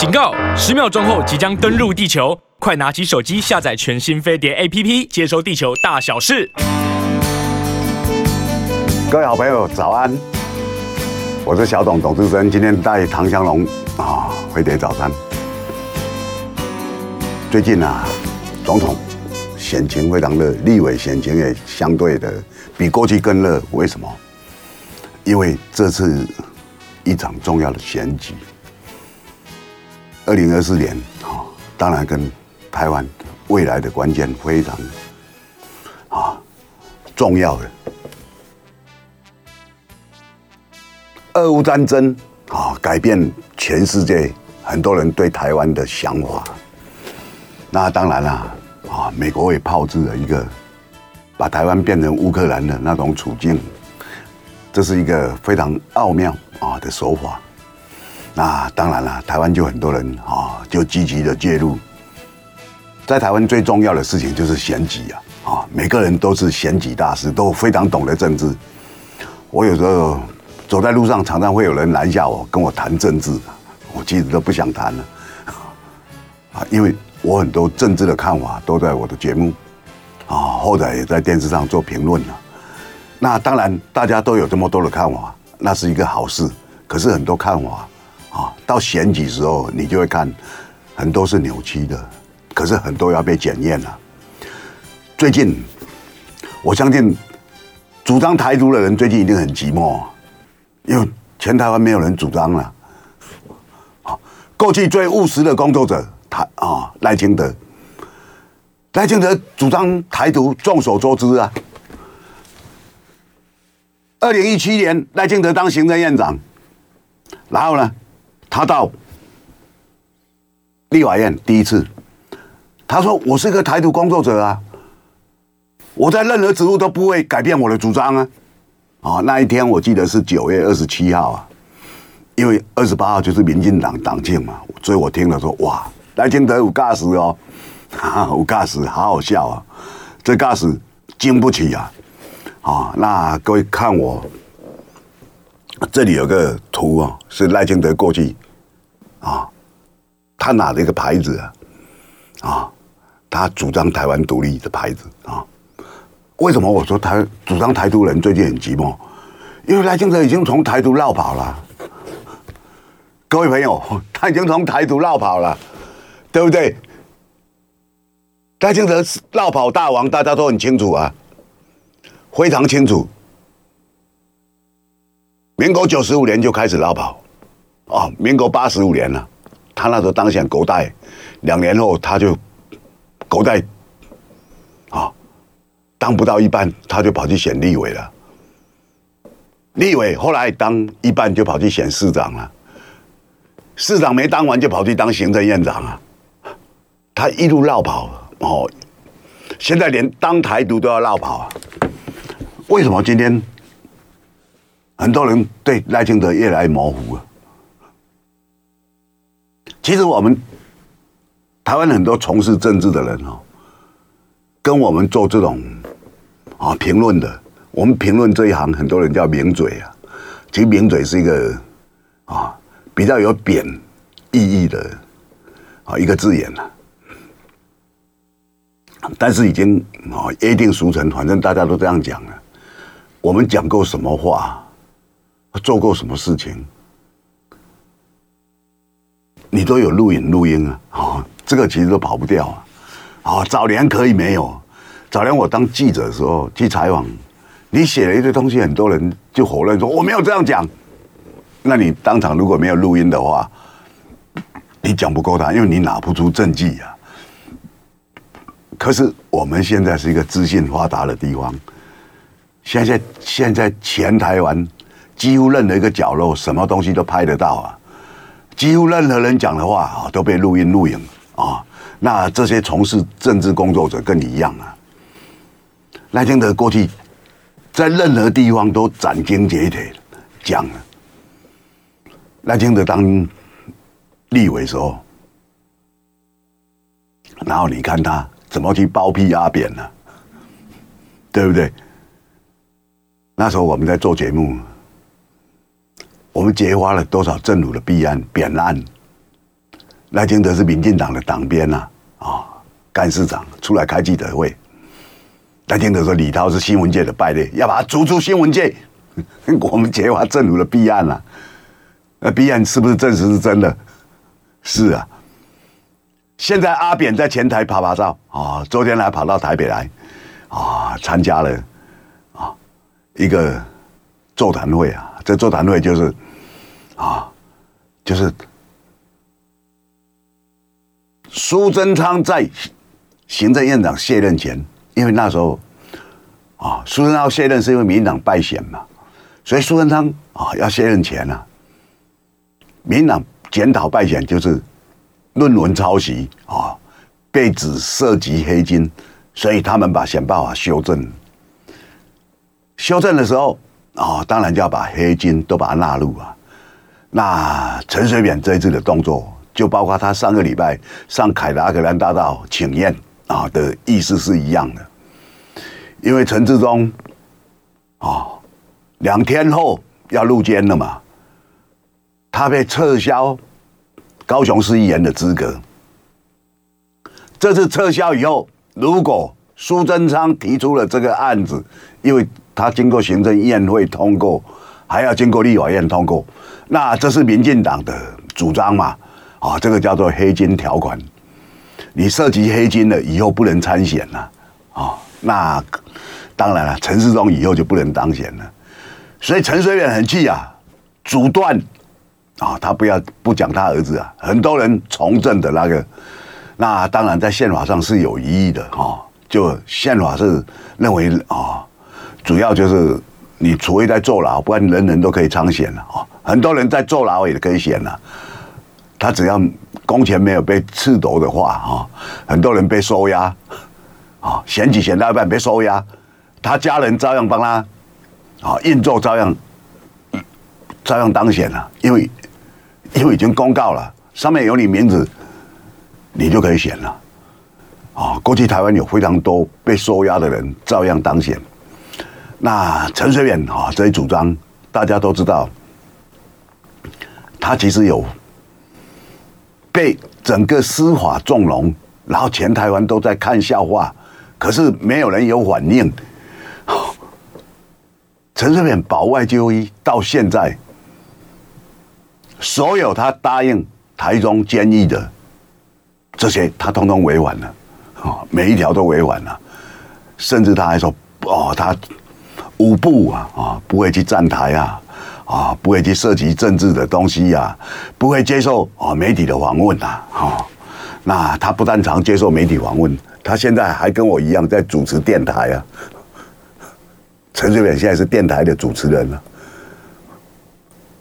警告！十秒钟后即将登陆地球，快拿起手机下载全新飞碟 APP，接收地球大小事。各位好朋友，早安！我是小董董志生，今天带唐香龙啊，飞碟早餐。最近啊，总统选情非常热，立委选情也相对的比过去更热。为什么？因为这次一场重要的选举。二零二四年，啊，当然跟台湾未来的关键非常啊重要的。俄乌战争啊，改变全世界很多人对台湾的想法。那当然了，啊，美国也炮制了一个把台湾变成乌克兰的那种处境，这是一个非常奥妙啊的手法。那当然了，台湾就很多人啊，就积极的介入。在台湾最重要的事情就是选举啊，啊，每个人都是选举大师，都非常懂得政治。我有时候走在路上，常常会有人拦下我，跟我谈政治，我其实都不想谈了，啊，因为我很多政治的看法都在我的节目，啊，或者也在电视上做评论了。那当然，大家都有这么多的看法，那是一个好事。可是很多看法。啊，到选举时候，你就会看，很多是扭曲的，可是很多要被检验了。最近，我相信主张台独的人最近一定很寂寞，因为全台湾没有人主张了。啊，过去最务实的工作者，他啊赖清德，赖清德主张台独，众所周知啊。二零一七年，赖清德当行政院长，然后呢？他到立法院第一次，他说：“我是一个台独工作者啊，我在任何职务都不会改变我的主张啊。”啊，那一天我记得是九月二十七号啊，因为二十八号就是民进党党庆嘛，所以我听了说：“哇，赖清德有尬死哦，有尬死，好好笑啊，这尬死经不起啊。”啊，那各位看我。这里有个图啊，是赖清德过去啊，他拿了一个牌子啊，啊，他主张台湾独立的牌子啊。为什么我说他主张台独人最近很寂寞？因为赖清德已经从台独绕跑了。各位朋友，他已经从台独绕跑了，对不对？赖清德是绕跑大王，大家都很清楚啊，非常清楚。民国九十五年就开始落跑，哦，民国八十五年了，他那时候当选国代，两年后他就国代，啊，当不到一半，他就跑去选立委了。立委后来当一半就跑去选市长了，市长没当完就跑去当行政院长啊，他一路绕跑哦，现在连当台独都要绕跑啊，为什么今天？很多人对赖清德越来越模糊了。其实我们台湾很多从事政治的人哦，跟我们做这种啊评论的，我们评论这一行，很多人叫名嘴啊。其实名嘴是一个啊比较有贬意义的啊一个字眼了。但是已经啊约定俗成，反正大家都这样讲了。我们讲过什么话？做过什么事情，你都有录影录音啊！啊，这个其实都跑不掉啊！啊，早年可以没有，早年我当记者的时候去采访，你写了一堆东西，很多人就否认说我没有这样讲。那你当场如果没有录音的话，你讲不过他，因为你拿不出证据呀。可是我们现在是一个资讯发达的地方，现在现在全台湾。几乎任何一个角落，什么东西都拍得到啊！几乎任何人讲的话啊，都被录音录影啊。那这些从事政治工作者跟你一样啊。赖清德过去在任何地方都斩钉截铁讲了。赖清德当立委的时候，然后你看他怎么去包庇阿扁呢？对不对？那时候我们在做节目。我们揭发了多少政府的弊案、扁案，赖清德是民进党的党鞭呐，啊，干事长出来开记者会，赖清德说李涛是新闻界的败类，要把他逐出新闻界。我们揭发政府的弊案了，那弊案是不是证实是真的？是啊。现在阿扁在前台拍拍照啊，昨天还跑到台北来啊，参加了啊一个座谈会啊。这座谈会就是啊，就是苏贞昌在行政院长卸任前，因为那时候啊，苏贞昌卸任是因为民进党败选嘛。所以苏贞昌啊要卸任前啊，民党检讨败选就是论文抄袭啊，被指涉及黑金，所以他们把选办法修正。修正的时候啊，当然就要把黑金都把它纳入啊。那陈水扁这一次的动作，就包括他上个礼拜上凯达格兰大道请愿啊的意思是一样的，因为陈志忠啊。两天后要入监了嘛？他被撤销高雄市议员的资格。这次撤销以后，如果苏贞昌提出了这个案子，因为他经过行政院会通过，还要经过立法院通过，那这是民进党的主张嘛？啊，这个叫做黑金条款。你涉及黑金了，以后不能参选了啊。那当然了，陈世忠以后就不能当选了。所以陈水扁很气啊，阻断啊，他不要不讲他儿子啊，很多人从政的那个，那当然在宪法上是有疑义的哈，就宪法是认为啊，主要就是你除非在坐牢，不然人人都可以参选了啊，很多人在坐牢也可以选了，他只要公权没有被褫夺的话啊，很多人被收押啊，选举选到一半被收押，他家人照样帮他。啊，运作照样，照样当选了，因为因为已经公告了，上面有你名字，你就可以选了。啊，过去台湾有非常多被收押的人，照样当选。那陈水扁啊，这一主张大家都知道，他其实有被整个司法纵容，然后全台湾都在看笑话，可是没有人有反应。陈水扁保外就医到现在，所有他答应台中监狱的这些，他通通委婉了，啊，每一条都委婉了，甚至他还说，哦，他五不啊，啊，不会去站台啊，啊，不会去涉及政治的东西呀，不会接受啊媒体的访问呐，啊，那他不但常接受媒体访问，他现在还跟我一样在主持电台啊。陈水扁现在是电台的主持人了，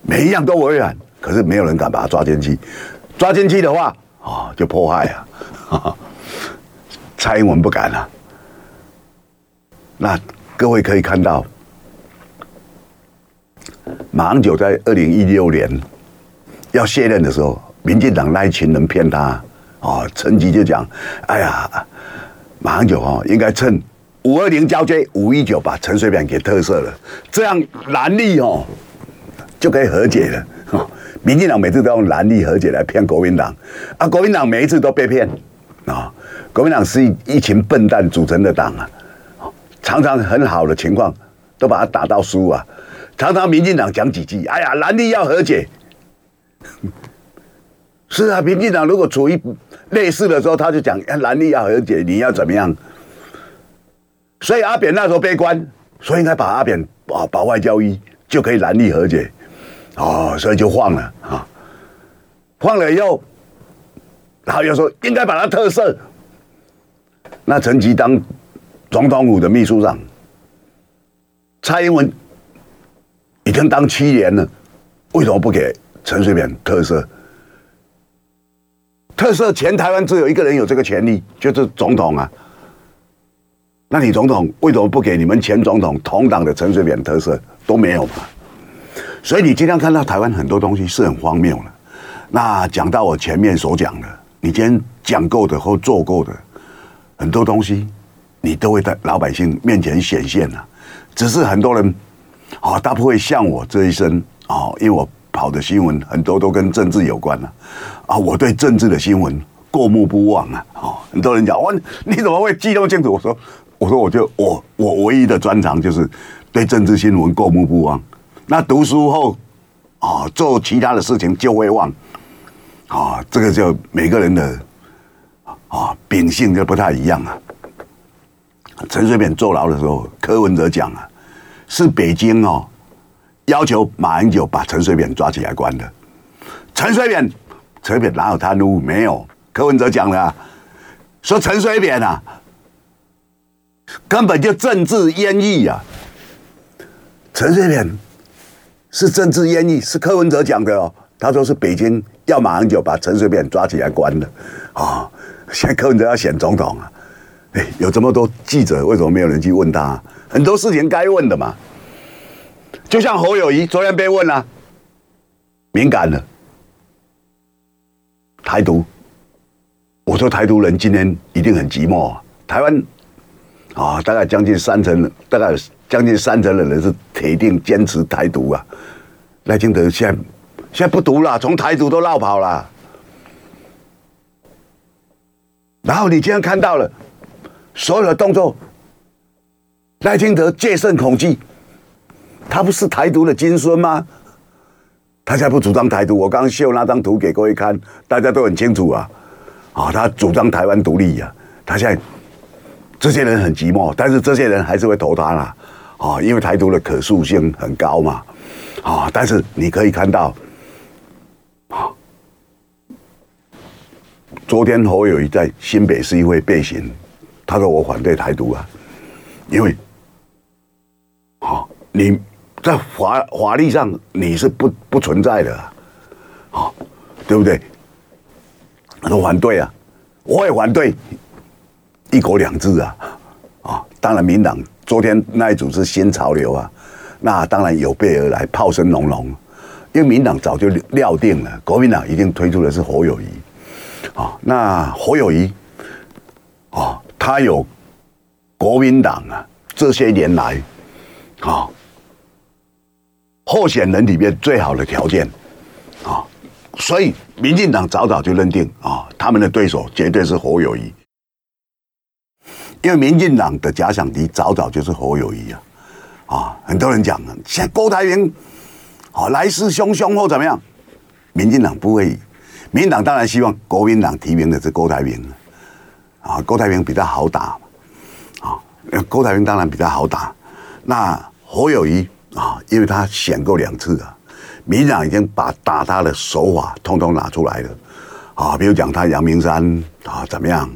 每一样都违反，可是没有人敢把他抓进去。抓进去的话，啊，就迫害啊！蔡英文不敢啊。那各位可以看到，马英九在二零一六年要卸任的时候，民进党那一群人骗他啊，陈吉就讲：“哎呀，马英九啊，应该趁。”五二零交接，五一九把陈水扁给特赦了，这样蓝绿哦就可以和解了。民进党每次都用蓝绿和解来骗国民党，啊，国民党每一次都被骗啊。国民党是一一群笨蛋组成的党啊，常常很好的情况都把他打到输啊。常常民进党讲几句，哎呀，蓝绿要和解。是啊，民进党如果处于类似的时候，他就讲蓝绿要和解，你要怎么样？所以阿扁那时候悲观，所以应该把阿扁啊保外交医，就可以蓝绿和解，哦，所以就放了啊，放了以后，然后又说应该把他特赦。那陈吉当总统府的秘书长，蔡英文已经当七年了，为什么不给陈水扁特赦？特赦全台湾只有一个人有这个权利，就是总统啊。那你总统为什么不给你们前总统同党的陈水扁特赦？都没有嘛？所以你今天看到台湾很多东西是很荒谬的。那讲到我前面所讲的，你今天讲过的或做过的很多东西，你都会在老百姓面前显现了。只是很多人啊，他不会像我这一生啊，因为我跑的新闻很多都跟政治有关了啊，我对政治的新闻过目不忘啊。哦，很多人讲哇，你怎么会记那么清楚？我说，我说，我就我我唯一的专长就是对政治新闻过目不忘。那读书后啊，做其他的事情就会忘。啊，这个就每个人的啊秉性就不太一样啊。陈水扁坐牢的时候，柯文哲讲啊，是北京哦要求马英九把陈水扁抓起来关的。陈水扁，陈水扁哪有贪污？没有。柯文哲讲的啊，说陈水扁啊，根本就政治阉抑啊。陈水扁是政治阉抑，是柯文哲讲的哦。他说是北京要马英九把陈水扁抓起来关的啊、哦。现在柯文哲要选总统啊，哎，有这么多记者，为什么没有人去问他？很多事情该问的嘛。就像侯友谊昨天被问了、敏感了。台独，我说台独人今天一定很寂寞啊。台湾啊，大概将近三成，大概将近三成的人是铁定坚持台独啊。赖清德现在现在不独了，从台独都绕跑了。然后你今天看到了所有的动作，赖清德戒慎恐惧，他不是台独的金孙吗？他现在不主张台独，我刚刚秀那张图给各位看，大家都很清楚啊。啊，他主张台湾独立呀。他现在这些人很寂寞，但是这些人还是会投他啦。啊，因为台独的可塑性很高嘛。啊，但是你可以看到，啊，昨天侯友宜在新北市议会备询，他说我反对台独啊，因为，啊，你。在法法律上你是不不存在的，啊，对不对？他说反对啊，我也反对一国两制啊，啊，当然民党昨天那一组是新潮流啊，那当然有备而来，炮声隆隆，因为民党早就料定了，国民党一定推出的是侯友谊，啊，那侯友谊，啊，他有国民党啊这些年来，啊。候选人里面最好的条件，啊，所以民进党早早就认定啊，他们的对手绝对是侯友谊，因为民进党的假想敌早早就是侯友谊啊，啊，很多人讲啊，现在郭台铭啊来势汹汹或怎么样，民进党不会，民进党当然希望国民党提名的是郭台铭，啊郭台铭比较好打，啊，郭台铭当然比较好打，那侯友谊。啊，因为他选过两次啊，民党已经把打他的手法通通拿出来了，啊，比如讲他阳明山啊怎么样，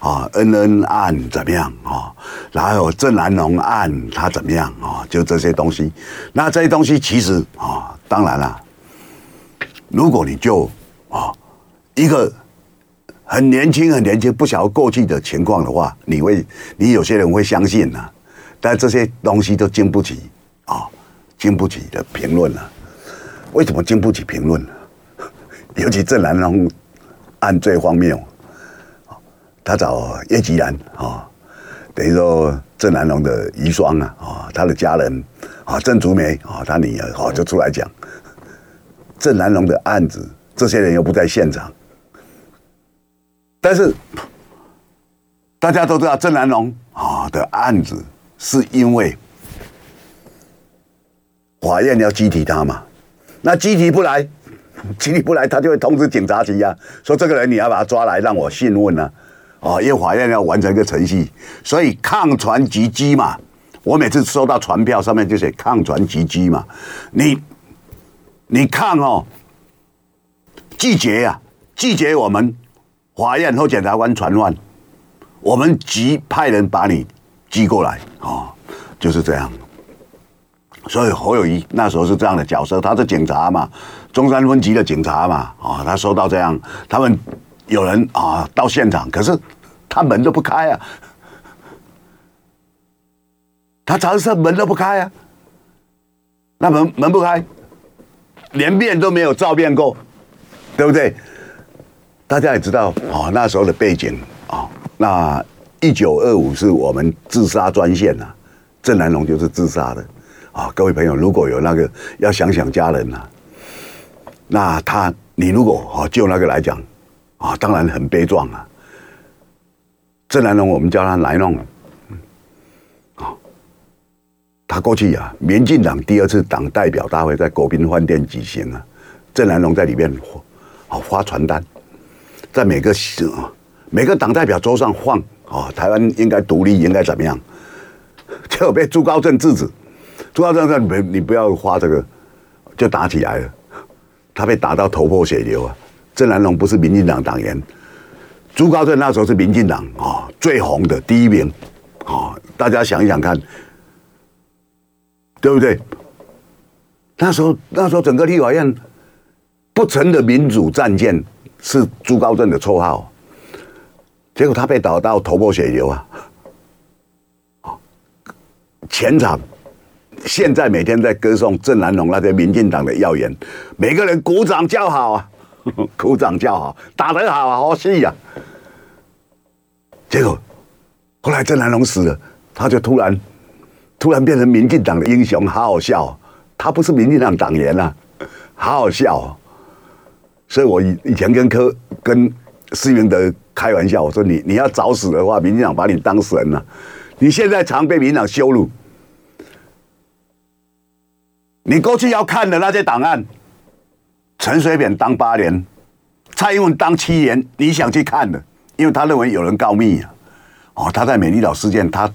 啊恩恩案怎么样啊，然后郑南龙案他怎么样啊，就这些东西，那这些东西其实啊，当然了，如果你就啊一个很年轻很年轻不晓得过去的情况的话，你会你有些人会相信呐，但这些东西都经不起啊。经不起的评论了，为什么经不起评论呢？尤其郑南榕案最荒谬，他找叶吉兰啊，等于说郑南榕的遗孀啊，啊，他的家人啊，郑竹梅啊，他女儿啊，就出来讲郑南榕的案子，这些人又不在现场，但是大家都知道郑南榕啊的案子是因为。法院要羁提他嘛？那羁提不来，羁提不来，他就会通知警察局啊，说这个人你要把他抓来让我讯问啊。哦，因为法院要完成一个程序，所以抗传即羁嘛。我每次收到传票上面就写抗传即羁嘛。你你看哦，拒绝呀，拒绝我们法院或检察官传唤，我们即派人把你寄过来哦，就是这样。所以侯友谊那时候是这样的角色，他是警察嘛，中山分局的警察嘛，啊，他收到这样，他们有人啊到现场，可是他门都不开啊，他查证门都不开啊，那门门不开，连面都没有照面过，对不对？大家也知道啊，那时候的背景啊，那一九二五是我们自杀专线呐，郑南榕就是自杀的。啊，各位朋友，如果有那个要想想家人呐、啊，那他你如果啊就那个来讲啊，当然很悲壮啊。郑南榕，我们叫他来弄，啊，他过去啊，民进党第二次党代表大会在国宾饭店举行啊，郑南榕在里面发啊发传单，在每个每个党代表桌上放啊，台湾应该独立，应该怎么样？结果被朱高正制止，朱高正说：“你你不要花这个，就打起来了。”他被打到头破血流啊！郑南榕不是民进党党员。朱高正那时候是民进党啊最红的第一名啊，大家想一想看，对不对？那时候那时候整个立法院不成的民主战舰是朱高正的绰号，结果他被打到头破血流啊！全场现在每天在歌颂郑南榕那些民进党的要员，每个人鼓掌叫好啊，鼓掌叫好，打得好，好戏呀！结果，后来郑南榕死了，他就突然，突然变成民进党的英雄，好好笑。他不是民进党党员啊，好好笑。所以我以以前跟柯跟施明德开玩笑，我说你你要早死的话，民进党把你当神了。你现在常被民进党羞辱，你过去要看的那些档案，陈水扁当八年，蔡英文当七年，你想去看的？因为他认为有人告密啊，哦，他在美丽岛事件他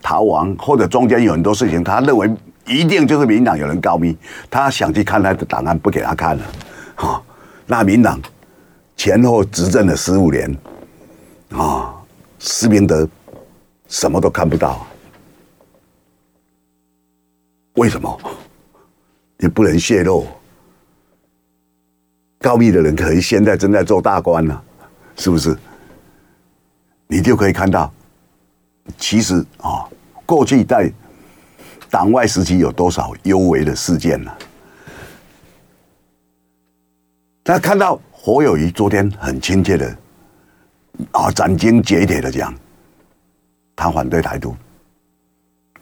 逃亡，或者中间有很多事情，他认为一定就是民进党有人告密，他想去看他的档案，不给他看了，啊，那民党前后执政了十五年，啊，施明德什么都看不到，为什么？也不能泄露，告密的人可能现在正在做大官呢，是不是？你就可以看到，其实啊，过去在党外时期有多少幽微的事件呢？他看到侯友谊昨天很亲切的啊，斩钉截铁的讲，他反对台独，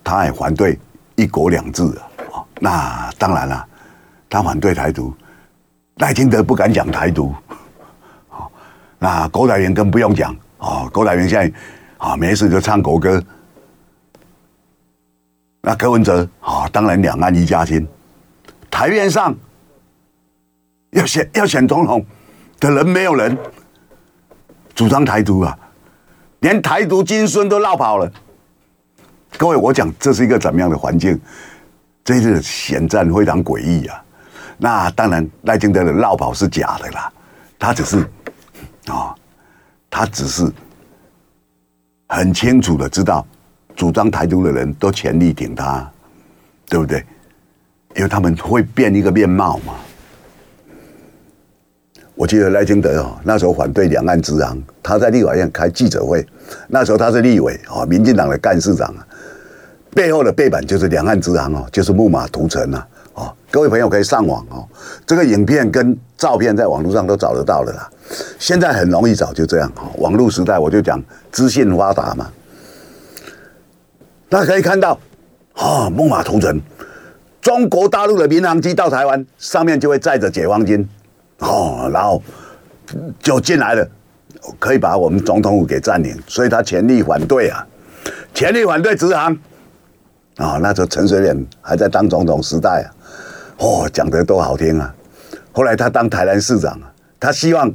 他也反对一国两制啊。那当然了，他反对台独，赖清德不敢讲台独，那郭台铭更不用讲。啊，郭台铭现在啊，没事就唱国歌。那柯文哲啊，当然两岸一家亲。台面上要选要选总统的人没有人主张台独啊，连台独金孙都落跑了。各位，我讲这是一个怎么样的环境？这次选战非常诡异啊。那当然赖清德的落跑是假的啦，他只是啊。他只是很清楚的知道，主张台独的人都全力挺他，对不对？因为他们会变一个面貌嘛。我记得赖清德哦，那时候反对两岸直航，他在立法院开记者会，那时候他是立委啊，民进党的干事长啊，背后的背板就是两岸直航哦，就是木马屠城啊。哦，各位朋友可以上网哦，这个影片跟照片在网络上都找得到的啦。现在很容易找，就这样哈。网络时代，我就讲资讯发达嘛。大家可以看到，啊，木马屠城，中国大陆的民航机到台湾，上面就会载着解放军，哦，然后就进来了，可以把我们总统府给占领，所以他全力反对啊，全力反对直航。啊，那时候陈水扁还在当总统时代啊。哦，讲的多好听啊！后来他当台南市长啊，他希望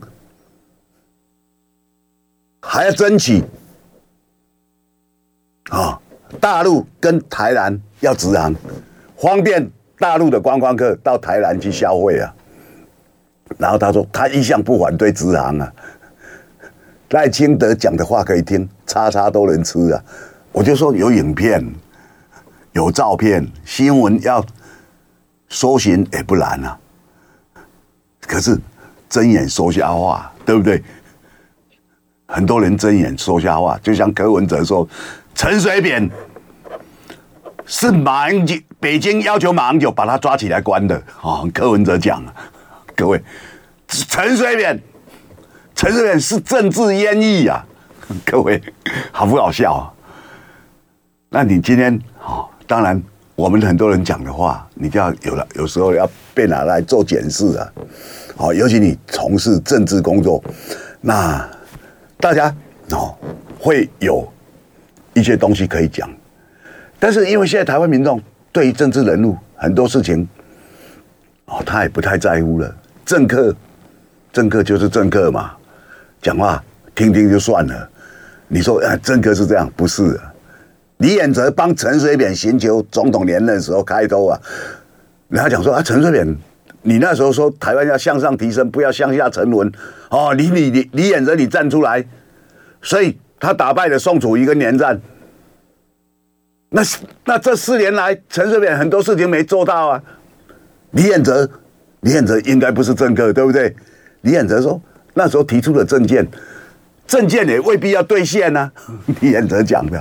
还要争取啊，大陆跟台南要直航，方便大陆的观光客到台南去消费啊。然后他说，他一向不反对直航啊。赖清德讲的话可以听，叉叉都能吃啊。我就说有影片，有照片，新闻要。搜寻也不难啊，可是睁眼说瞎话，对不对？很多人睁眼说瞎话，就像柯文哲说，陈水扁是马英九，北京要求马英九把他抓起来关的啊。柯文哲讲，各位，陈水扁，陈水扁是政治阉抑啊，各位，好不好笑啊？那你今天啊，当然。我们很多人讲的话，你就要有了，有时候要被拿来做检视啊。哦，尤其你从事政治工作，那大家哦会有一些东西可以讲。但是因为现在台湾民众对于政治人物很多事情，哦，他也不太在乎了。政客，政客就是政客嘛，讲话听听就算了。你说，啊，政客是这样？不是。李远哲帮陈水扁寻求总统连任的时候开头啊，人家讲说啊，陈水扁，你那时候说台湾要向上提升，不要向下沉沦。哦，你你你李远哲你站出来，所以他打败了宋楚瑜跟连战。那那这四年来，陈水扁很多事情没做到啊。李远哲，李远哲应该不是政客，对不对？李远哲说，那时候提出的政见，政见也未必要兑现呢、啊。李远哲讲的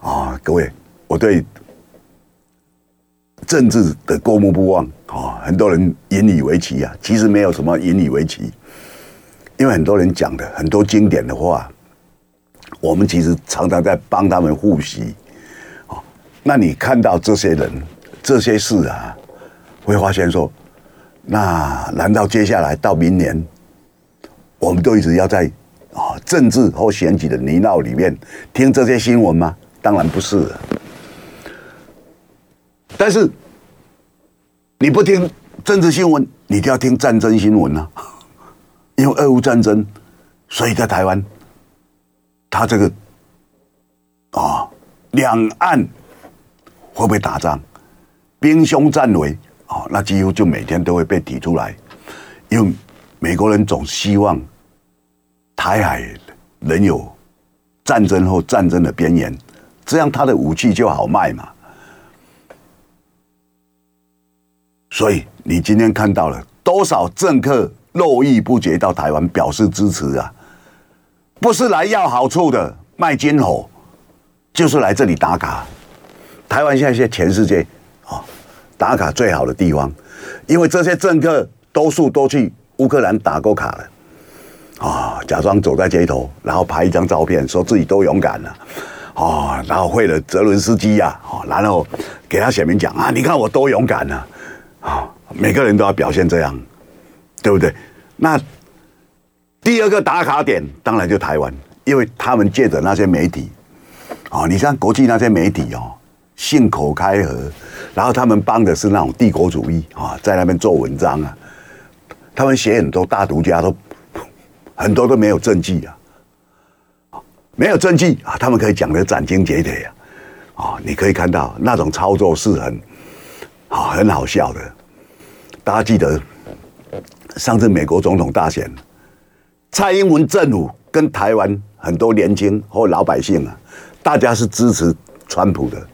啊、各位，我对政治的过目不忘啊、很多人引以为奇啊，其实没有什么引以为奇，因为很多人讲的很多经典的话，我们其实常常在帮他们复习。那你看到这些人、这些事啊，会发现说，那难道接下来到明年，我们都一直要在啊政治或选举的泥淖里面听这些新闻吗？当然不是。但是你不听政治新闻，你就要听战争新闻啊，因为俄乌战争，所以在台湾，他这个啊两岸。会不会打仗？兵凶战危啊，那几乎就每天都会被提出来，因为美国人总希望台海能有战争或战争的边缘，这样他的武器就好卖嘛。所以你今天看到了多少政客络绎不绝到台湾表示支持啊？不是来要好处的卖军火，就是来这里打卡。台湾现在是全世界打卡最好的地方，因为这些政客多数都去乌克兰打过卡了啊，假装走在街头，然后拍一张照片，说自己多勇敢了啊，然后会了泽伦斯基呀，然后给他选民讲啊，你看我多勇敢呢啊，每个人都要表现这样，对不对？那第二个打卡点当然就台湾，因为他们借着那些媒体啊，你像国际那些媒体哦。信口开河，然后他们帮的是那种帝国主义啊，在那边做文章啊，他们写很多大独家都很多都没有证据啊，没有证据啊，他们可以讲得斩钉截铁啊，啊，你可以看到那种操作是很啊很好笑的。大家记得上次美国总统大选，蔡英文政府跟台湾很多年轻或老百姓啊，大家是支持川普的。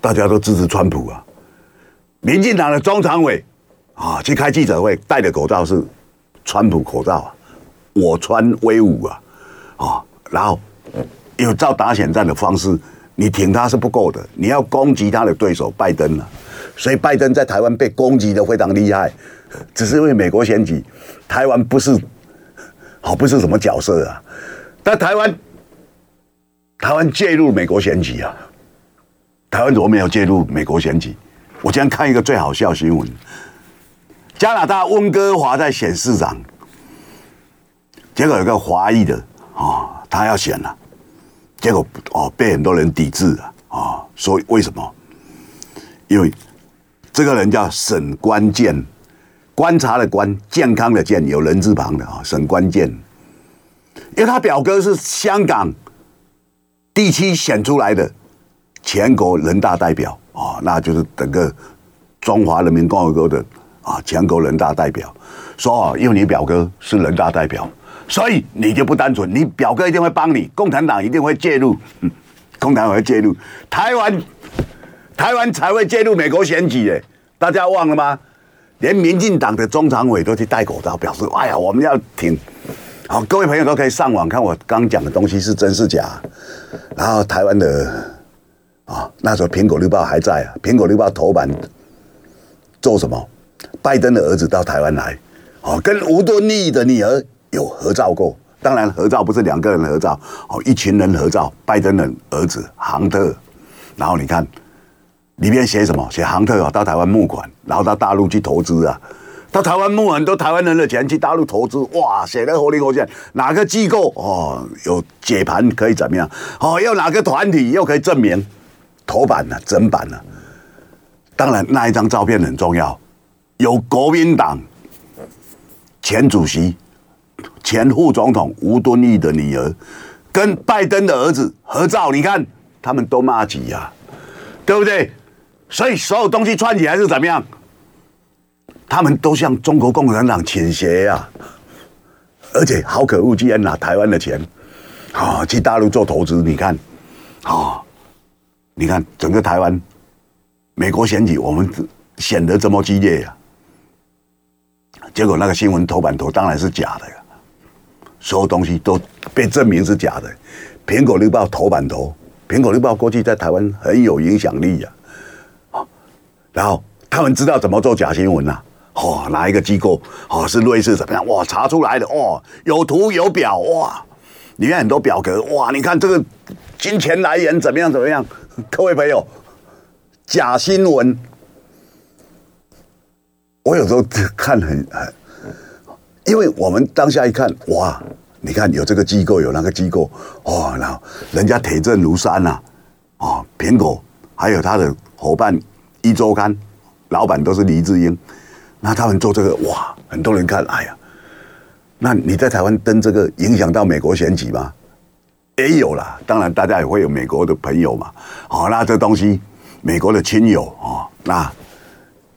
大家都支持川普啊！民进党的中常委啊，去开记者会，戴的口罩是川普口罩啊，我穿威武啊！啊，然后有照打选战的方式，你挺他是不够的，你要攻击他的对手拜登啊。所以拜登在台湾被攻击的非常厉害，只是因为美国选举，台湾不是好不是什么角色啊，但台湾台湾介入美国选举啊。台湾怎么没有介入美国选举？我今天看一个最好笑新闻：加拿大温哥华在选市长，结果有个华裔的啊、他要选了，结果哦被很多人抵制了啊、哦，说为什么？因为这个人叫沈关键，观察的观，健康的健，有人字旁的啊，沈关键，因为他表哥是香港地区选出来的。全国人大代表啊，那就是整个中华人民共和国的啊，全国人大代表说，因为你表哥是人大代表，所以你就不单纯，你表哥一定会帮你，共产党一定会介入，共产党会介入，台湾台湾才会介入美国选举诶，大家忘了吗？连民进党的中常委都去戴口罩，表示哎呀，我们要挺。好，各位朋友都可以上网看我刚讲的东西是真是假，然后台湾的。啊，那时候《苹果日报》还在啊，《苹果日报》头版做什么？拜登的儿子到台湾来，哦，跟吴敦义的女儿有合照过。当然，合照不是两个人合照，哦，一群人合照。拜登的儿子杭特，然后你看里面写什么？写杭特啊，到台湾募款，然后到大陆去投资啊，到台湾募很多台湾人的钱去大陆投资，哇，写的活灵活现，哪个机构哦有解盘可以怎么样？哦，要哪个团体又可以证明头版呢、啊、整版呢、啊？当然，那一张照片很重要，有国民党前主席、前副总统吴敦义的女儿跟拜登的儿子合照，你看他们都麻吉呀，对不对？所以所有东西串起来是怎么样？他们都向中国共产党倾斜呀，而且好可恶，竟然拿台湾的钱，啊，去大陆做投资。你看，啊，你看整个台湾，美国选举我们显得这么激烈呀，结果那个新闻头版头当然是假的呀，所有东西都被证明是假的。苹果日报头版头，苹果日报过去在台湾很有影响力呀，啊，然后他们知道怎么做假新闻呐。哦，哪一个机构？哦，是瑞士怎么样？哇，查出来的哦，有图有表哇，里面很多表格哇，你看这个金钱来源怎么样怎么样？各位朋友，假新闻，我有时候看很很，因为我们当下一看哇，你看有这个机构有那个机构哦，然后人家铁证如山呐，啊，哦，苹果还有他的伙伴一周刊，老板都是黎智英。那他们做这个哇，很多人看，哎呀，那你在台湾登这个，影响到美国选举吗？也有啦，当然大家也会有美国的朋友嘛。好，那这东西，美国的亲友啊，那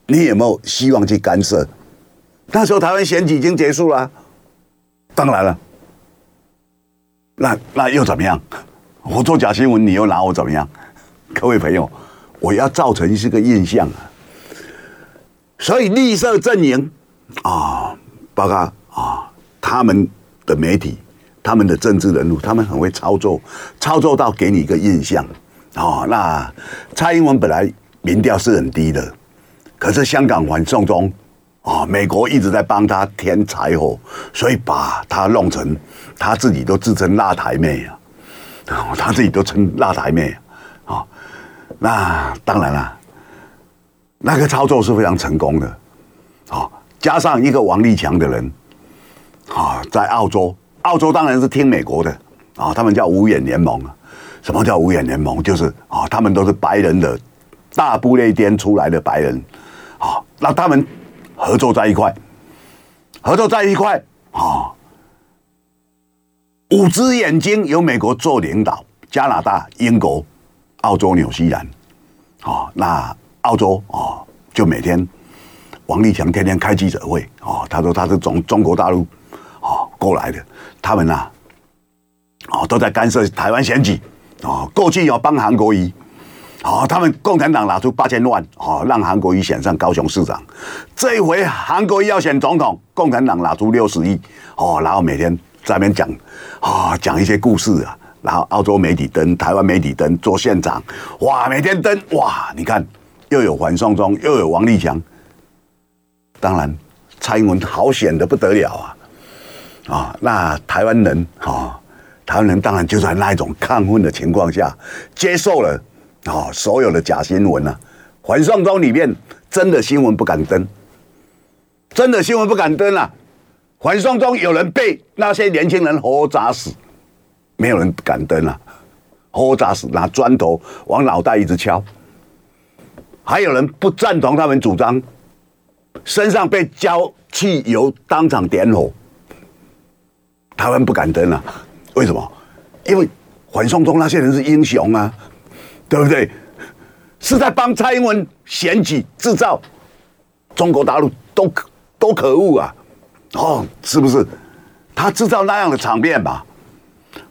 你有没有希望去干涉？那时候台湾选举已经结束了，当然了，那那又怎么样？我做假新闻，你又拿我怎么样？各位朋友，我要造成是个印象啊。所以绿色阵营啊，包括啊，他们的媒体、他们的政治人物，他们很会操作，操作到给你一个印象哦。那蔡英文本来民调是很低的，可是香港反送中啊，美国一直在帮他添柴火，所以把他弄成他自己都自称辣台妹啊，他自己都称辣台妹啊。那当然了。那个操作是非常成功的，啊，加上一个王立强的人，啊，在澳洲，澳洲当然是听美国的，啊，他们叫五眼联盟啊。什么叫五眼联盟？就是啊，他们都是白人的大不列颠出来的白人，啊，那他们合作在一块，合作在一块，啊，五只眼睛由美国做领导，加拿大、英国、澳洲、纽西兰，啊，那。澳洲啊，就每天王立强天天开记者会啊，他说他是从中国大陆过来的，他们呐啊都在干涉台湾选举哦，过去要帮韩国瑜哦，他们共产党拿出八千万哦，让韩国瑜选上高雄市长，这一回韩国瑜要选总统，共产党拿出六十亿哦，然后每天在那边讲啊讲一些故事啊，然后澳洲媒体登，台湾媒体登，做县长哇，每天登哇，你看。又有反送中，又有王立强，当然蔡英文好险的不得了啊！啊，那台湾人啊，台湾人当然就在那一种亢奋的情况下接受了啊所有的假新闻啊，环送中里面真的新闻不敢登，真的新闻不敢登啊！环送中有人被那些年轻人活砸死，没有人敢登啊！活砸死，拿砖头往脑袋一直敲。还有人不赞同他们主张，身上被浇汽油，当场点火。台湾不敢登啊？为什么？因为反送中那些人是英雄啊，对不对？是在帮蔡英文选举制造中国大陆都都可恶啊！哦，是不是？他制造那样的场面吧？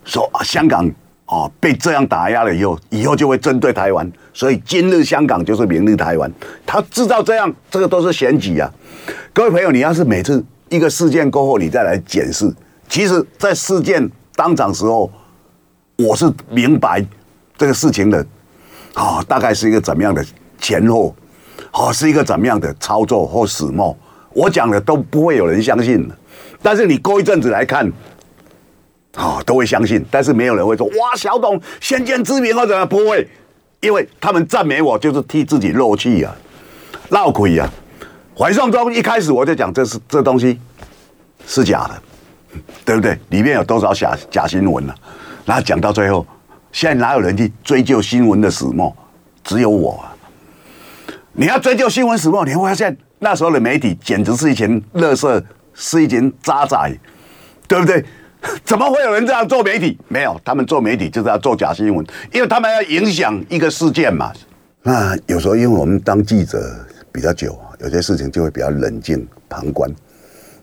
说啊，香港。哦，被这样打压了以后，以后就会针对台湾，所以今日香港就是明日台湾。他制造这样，这个都是选举啊。各位朋友，你要是每次一个事件过后，你再来检视，其实，在事件当场时候，我是明白这个事情的，啊、哦，大概是一个怎么样的前后，啊、哦，是一个怎么样的操作或始末，我讲的都不会有人相信。但是你过一阵子来看。啊、哦，都会相信，但是没有人会说哇，小董先见之明或者不会，因为他们赞美我就是替自己漏气啊，闹亏啊。怀送中一开始我就讲这是这东西是假的，对不对？里面有多少假假新闻呢、啊？然后讲到最后，现在哪有人去追究新闻的始末？只有我啊！你要追究新闻始末，你会发现那时候的媒体简直是一群垃圾，是一群渣仔，对不对？怎么会有人这样做媒体？没有，他们做媒体就是要做假新闻，因为他们要影响一个事件嘛。那有时候，因为我们当记者比较久，有些事情就会比较冷静旁观。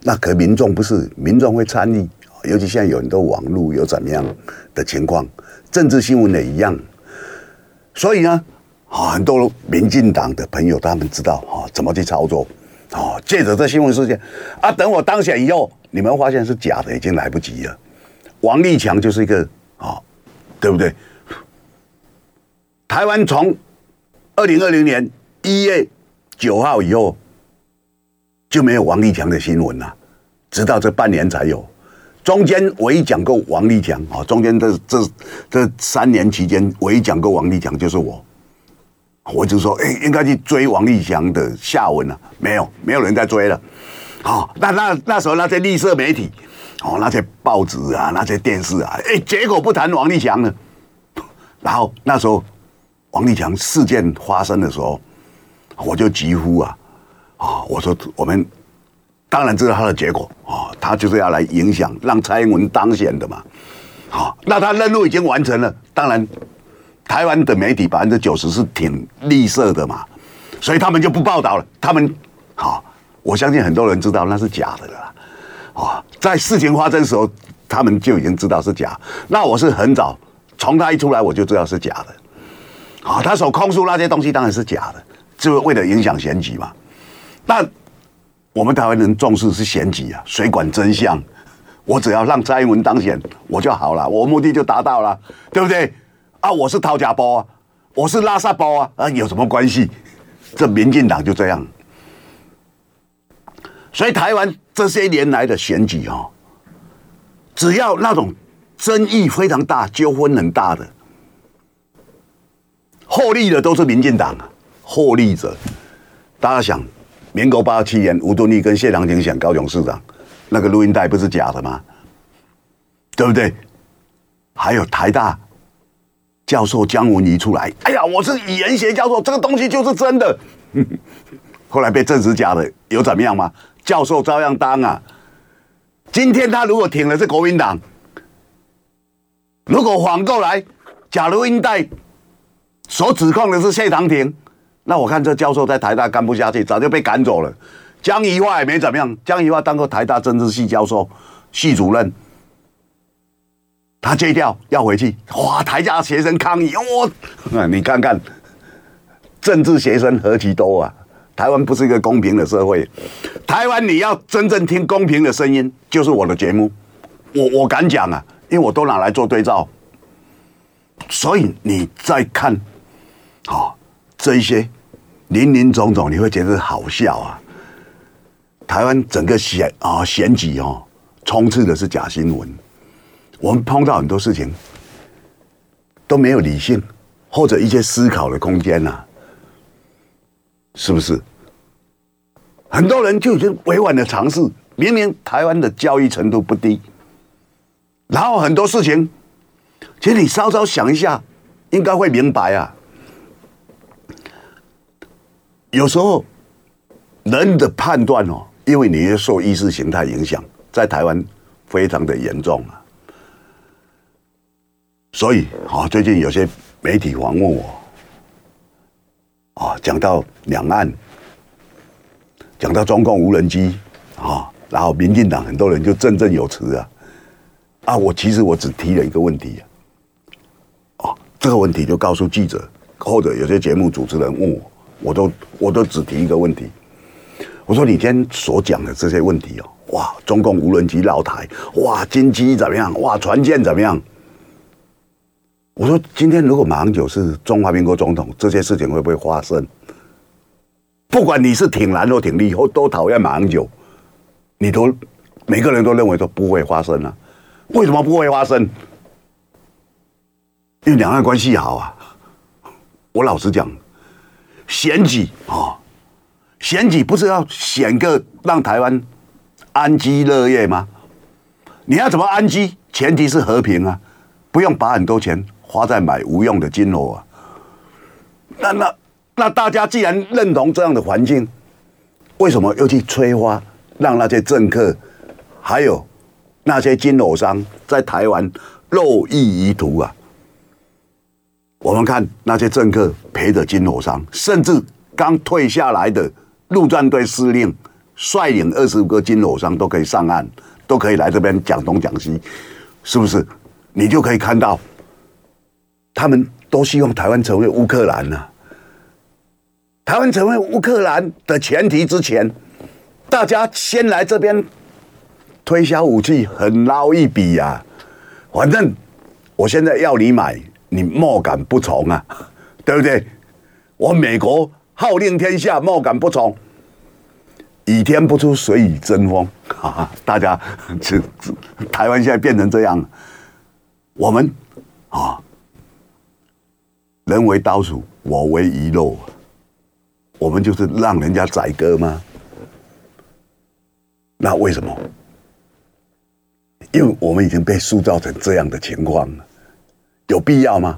那可民众不是，民众会参与，尤其现在有很多网络有怎么样的情况，政治新闻也一样。所以呢，很多民进党的朋友他们知道啊怎么去操作，啊，借着这新闻事件啊，等我当选以后。你们发现是假的，已经来不及了。王立强就是一个啊、对不对？台湾从二零二零年一月九号以后就没有王立强的新闻了，直到这半年才有。中间唯一讲过王立强啊，中间这这这三年期间唯一讲过王立强就是我。我就说，哎，应该去追王立强的下文了，没有，没有人在追了。好、哦，那那那时候那些绿色媒体，哦，那些报纸啊，那些电视啊，哎，结果不谈王立强了。然后那时候王立强事件发生的时候，我就疾呼啊，啊、我说我们当然知道他的结果啊、他就是要来影响让蔡英文当选的嘛。好、那他任务已经完成了。当然，台湾的媒体百分之九十是挺绿色的嘛，所以他们就不报道了。他们好。我相信很多人知道那是假的了，啊，在事情发生的时候，他们就已经知道是假。那我是很早，从他一出来我就知道是假的，啊，他所控诉那些东西当然是假的，就是为了影响选举嘛。但我们台湾人重视是选举啊，谁管真相？我只要让蔡英文当选，我就好了，我目的就达到了，对不对？啊，我是掏假包啊，我是拉萨包啊，啊，有什么关系？这民进党就这样。所以台湾这些年来的选举哦，只要那种争议非常大、纠纷很大的，获利的都是民进党啊，获利者。大家想，民国八七年吴敦义跟谢长廷选高雄市长，那个录音带不是假的吗？对不对？还有台大教授江文仪出来，哎呀，我是语言学教授，这个东西就是真的。后来被证实假的，有怎么样吗？教授照样当啊！今天他如果挺的是国民党，如果反过来，假如应代所指控的是谢长廷，那我看这教授在台大干不下去，早就被赶走了。江宜樺也没怎么样，江宜樺当过台大政治系教授、系主任，他借调要回去，哇！台大学生抗议，哇！你看看，政治学生何其多啊！台湾不是一个公平的社会，台湾你要真正听公平的声音，就是我的节目，我我敢讲啊，因为我都拿来做对照，所以你再看，好这一些林林总总，你会觉得好笑啊。台湾整个选啊选举哦，充斥的是假新闻，我们碰到很多事情都没有理性或者一些思考的空间呐、啊。是不是？很多人就已经委婉的尝试，明明台湾的教育程度不低，然后很多事情，其实你稍稍想一下，应该会明白啊。有时候人的判断哦，因为你也受意识形态影响，在台湾非常的严重啊。所以啊，最近有些媒体访问我。啊，讲到两岸，讲到中共无人机啊，然后民进党很多人就振振有词啊，啊，我其实我只提了一个问题啊，这个问题就告诉记者或者有些节目主持人问我，我都我都只提一个问题，我说你今天所讲的这些问题哦，哇，中共无人机绕台，哇，军机怎么样，哇，船舰怎么样？我说：今天如果马英九是中华民国总统，这些事情会不会发生？不管你是挺蓝或挺绿，或都讨厌马英九，你都每个人都认为说不会发生啊？为什么不会发生？因为两岸关系好啊。我老实讲，选举啊，选举不是要选个让台湾安居乐业吗？你要怎么安居？前提是和平啊，不用把很多钱花在买无用的金楼啊。那那那大家既然认同这样的环境，为什么又去催花，让那些政客还有那些金楼商在台湾落益于途啊？我们看那些政客陪着金楼商，甚至刚退下来的陆战队司令率领二十五个金楼商都可以上岸，都可以来这边讲东讲西，是不是？你就可以看到，他们都希望台湾成为乌克兰呢、啊。台湾成为乌克兰的前提之前，大家先来这边推销武器，很捞一笔呀、啊。反正我现在要你买。你莫敢不从啊，对不对？我美国号令天下，莫敢不从。倚天不出，谁与争锋？啊，大家 这台湾现在变成这样，我们啊，人为刀俎，我为鱼肉，我们就是让人家宰割吗？那为什么？因为我们已经被塑造成这样的情况了。有必要吗？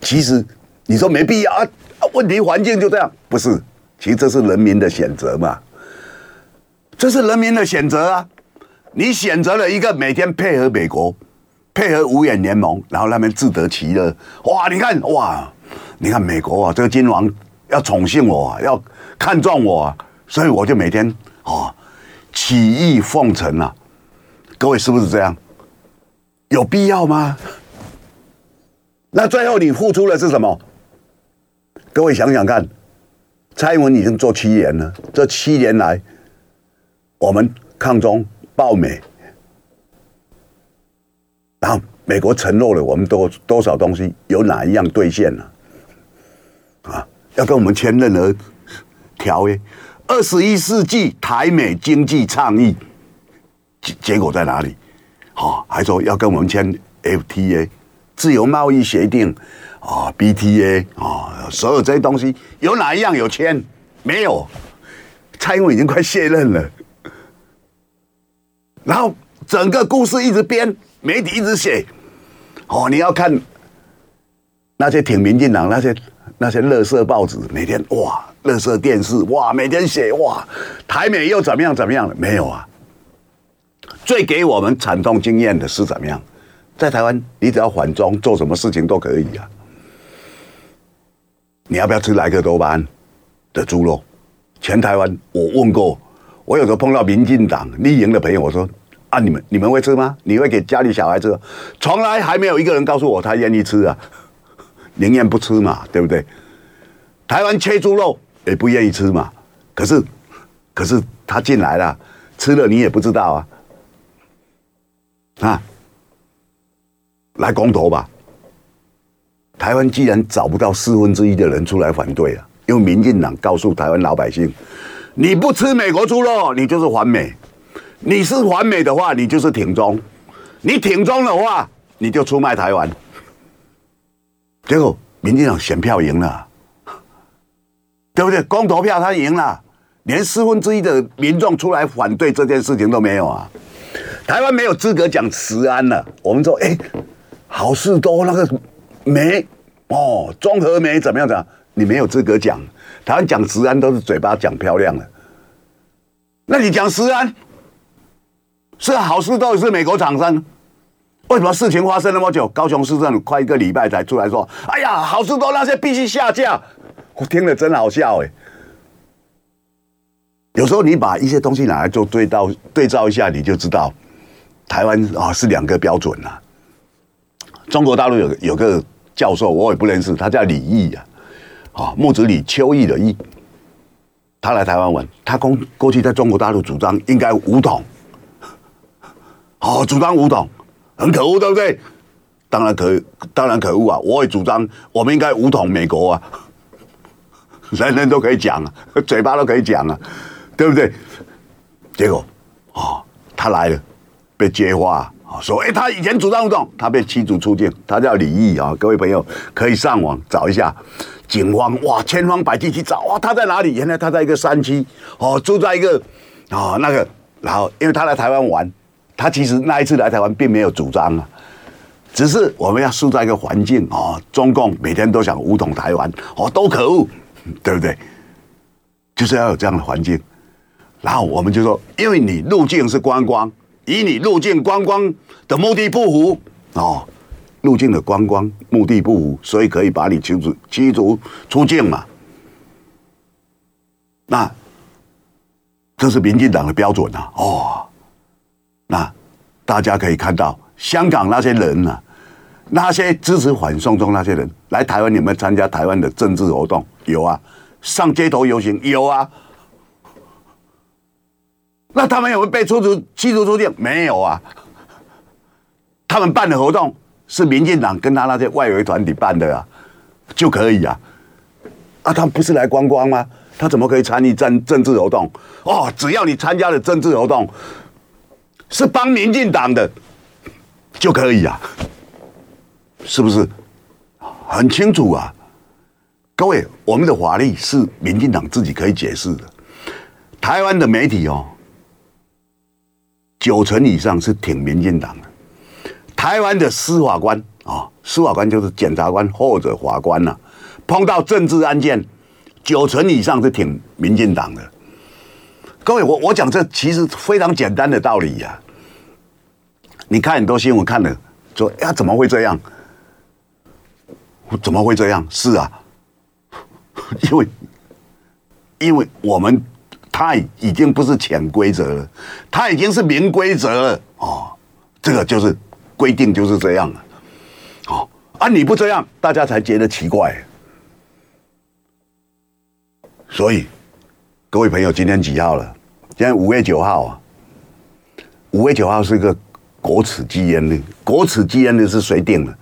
其实你说没必要啊，问题环境就这样，不是？其实这是人民的选择嘛，这是人民的选择啊！你选择了一个每天配合美国、配合五眼联盟，然后那边自得其乐。哇，你看哇，你看美国啊，这个金王要宠幸我啊，要看中我啊，所以我就每天啊起义奉承啊。各位是不是这样？有必要吗？那最后你付出的是什么？各位想想看，蔡英文已经做七年了，这七年来，我们抗中抱美，然后美国承诺了我们多多少东西，有哪一样兑现了？啊，要跟我们签任何条约？二十一世纪台美经济倡议，结结果在哪里？好，还说要跟我们签 FTA。自由贸易协定啊，BTA 啊，所有这些东西有哪一样有签？没有。蔡英文已经快卸任了，然后整个故事一直编，媒体一直写。哦，你要看那些挺民进党那些那些乐色报纸，每天哇，乐色电视哇，每天写哇，台美又怎么样怎么样了？没有啊。最给我们惨痛经验的是怎么样？在台湾，你只要缓中，做什么事情都可以啊。你要不要吃莱克多巴胺的猪肉？全台湾我问过，我有时候碰到民进党绿营的朋友，我说啊，你们你们会吃吗？你会给家里小孩吃？从来还没有一个人告诉我他愿意吃啊，宁愿不吃嘛，对不对？台湾切猪肉也不愿意吃嘛，可是可是他进来了，吃了你也不知道啊，啊。来公投吧！台湾既然找不到四分之一的人出来反对了，因为民进党告诉台湾老百姓：你不吃美国猪肉，你就是反美；你是反美的话，你就是挺中；你挺中的话，你就出卖台湾。结果民进党选票赢了，对不对？公投票他赢了，连四分之一的民众出来反对这件事情都没有啊！台湾没有资格讲食安了。我们说，哎。好事多那个煤哦，中和煤怎么样？怎么样？你没有资格讲。台湾讲食安都是嘴巴讲漂亮的，那你讲食安是好事多，是美国厂商？为什么事情发生那么久，高雄市政府快一个礼拜才出来说？哎呀，好事多那些必须下架。我听了真好笑哎。有时候你把一些东西拿来做对照对照一下，你就知道台湾啊是两个标准了。中国大陆有有个教授，我也不认识，他叫李毅啊，啊木子李秋毅的毅，他来台湾玩，他公过去在中国大陆主张应该武统，好主张武统，很可恶，对不对？当然可当然可恶啊！我也主张我们应该武统美国啊，人人都可以讲啊，嘴巴都可以讲啊，对不对？结果啊，他来了，被揭发。说，哎，他以前主张不动，他被驱逐出境，他叫李毅啊。各位朋友可以上网找一下，警方哇，千方百计去找哇，他在哪里？原来他在一个山区哦，住在一个啊那个，然后因为他来台湾玩，他其实那一次来台湾并没有主张啊，只是我们要塑造一个环境啊，中共每天都想武统台湾哦，都可恶，对不对？就是要有这样的环境，然后我们就说，因为你入境是观光。以你入境观光的目的不符哦，入境的观光目的不符，所以可以把你驱逐驱逐出境嘛。那这是民进党的标准呐哦。那大家可以看到，香港那些人呐、啊，那些支持反送中那些人来台湾，有没有参加台湾的政治活动？有啊，上街头游行有啊。那他们有没有被驱逐驱逐出境？没有啊。他们办的活动是民进党跟他那些外围团体办的啊，就可以啊。啊，他不是来观光吗？他怎么可以参与政政治活动？哦，只要你参加了政治活动是帮民进党的，就可以啊。是不是？很清楚啊。各位，我们的法律是民进党自己可以解释的。台湾的媒体哦。九成以上是挺民进党的。台湾的司法官啊，司法官就是检察官或者法官呐，碰到政治案件，九成以上是挺民进党的。各位，我我讲这其实非常简单的道理呀。你看很多新闻看了，说呀怎么会这样？怎么会这样？是啊，因为因为我们。他已经不是潜规则了，他已经是明规则了哦。这个就是规定就是这样了，哦啊，你不这样，大家才觉得奇怪。所以，各位朋友，今天几号了？今天五月九号啊。五月九号是一个国耻纪念日，国耻纪念日是谁定的？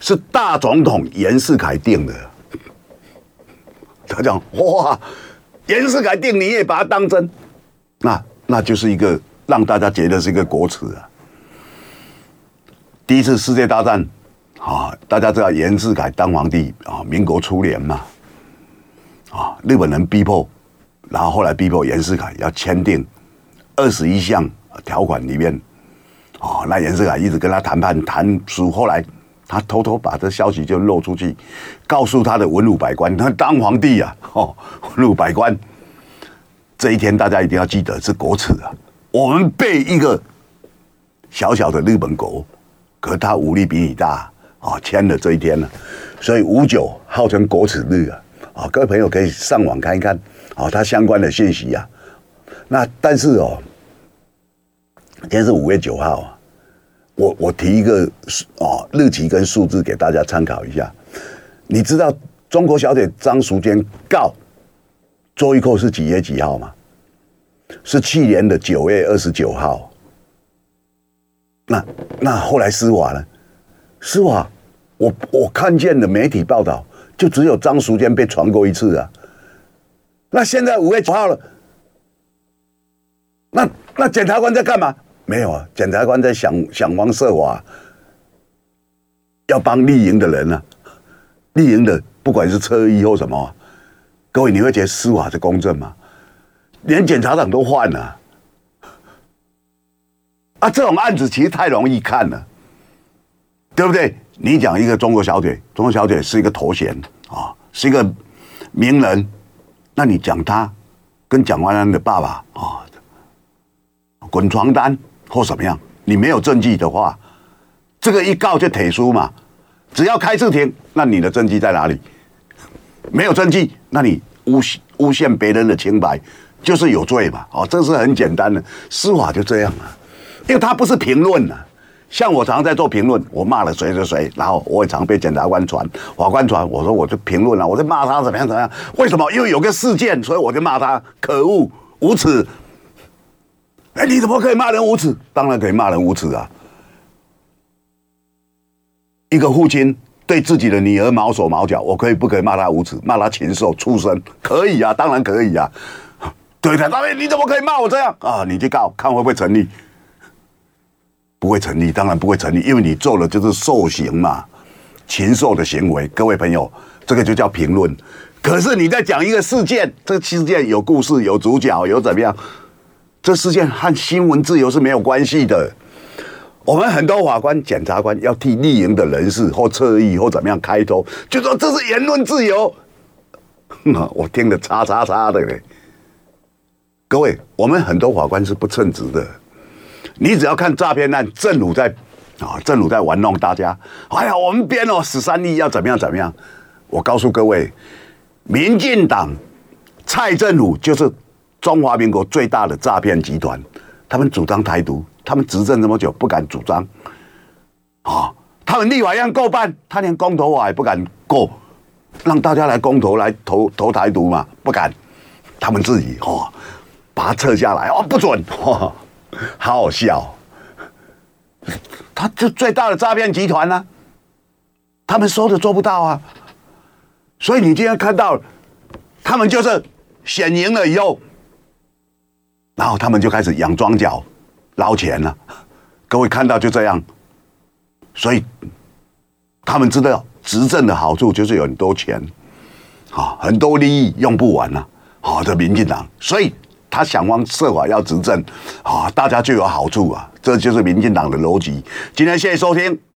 是大总统严世凯定的。他讲哇。严世凯定，你也把它当真，那那就是一个让大家觉得是一个国耻啊。第一次世界大战，啊，大家知道严世凯当皇帝啊，民国初年嘛，啊，日本人逼迫，然后后来逼迫严世凯要签订二十一项条款里面，啊，那严世凯一直跟他谈判谈输，后来。他偷偷把这消息就漏出去，告诉他的文武百官，他当皇帝啊，哦，文武百官，这一天大家一定要记得是国耻啊！我们被一个小小的日本国，可他武力比你大啊，签了这一天了，所以五九号称国耻日啊！啊，各位朋友可以上网看一看啊，他相关的信息啊。那但是哦，今天是五月九号啊。我我提一个哦日期跟数字给大家参考一下，你知道中国小姐张淑娟告周玉蔻是几月几号吗？是去年的九月二十九号。那那后来司法呢？司法我我看见的媒体报道，就只有张淑娟被传过一次啊。那现在五月九号了，那那检察官在干嘛？没有啊，检察官在想想方设法要帮绿营的人呢、啊，绿营的不管是车衣或什么，各位你会觉得司法是公正吗？连检察长都换了，啊，这种案子其实太容易看了，对不对？你讲一个中国小姐，中国小姐是一个头衔啊，是一个名人，那你讲他跟蒋万安的爸爸啊，滚床单。或什么样？你没有证据的话，这个一告就铁书嘛。只要开次庭，那你的证据在哪里？没有证据，那你诬诬陷别人的清白，就是有罪嘛。哦，这是很简单的，司法就这样啊。因为他不是评论啊，像我常常在做评论，我骂了谁谁谁，然后我也常被检察官传、法官传，我说我就评论了，我在骂他怎么样怎么样？为什么？因为有个事件，所以我就骂他可恶、无耻。哎，你怎么可以骂人无耻？当然可以骂人无耻啊！一个父亲对自己的女儿毛手毛脚，我可以不可以骂他无耻？骂他禽兽畜生？可以啊，当然可以啊！对的，大卫，你怎么可以骂我这样啊？你去告，看会不会成立？不会成立，当然不会成立，因为你做的就是兽行嘛，禽兽的行为。各位朋友，这个就叫评论。可是你在讲一个事件，这个事件有故事、有主角、有怎么样？这事件和新闻自由是没有关系的。我们很多法官、检察官要替立营的人士或侧翼或怎么样开脱，就说这是言论自由。我听得叉叉叉的嘞。各位，我们很多法官是不称职的。你只要看诈骗案，政府在啊，政府在玩弄大家。哎呀，我们编了十三亿要怎么样怎么样？我告诉各位，民进党蔡政府就是中华民国最大的诈骗集团。他们主张台独，他们执政这么久不敢主张。啊，他们立法院过半，他连公投我也不敢过，让大家来公投来投投台独嘛？不敢，他们自己哦，把它撤下来哦，不准。哦好好笑，他就最大的诈骗集团呢，他们说的做不到啊，所以你今天看到，他们就是选赢了以后，然后他们就开始养庄脚捞钱了，各位看到就这样，所以他们知道执政的好处就是有很多钱，啊，很多利益用不完了，好的民进党，所以。他想方设法要执政，啊，大家就有好处啊，这就是民进党的逻辑。今天谢谢收听。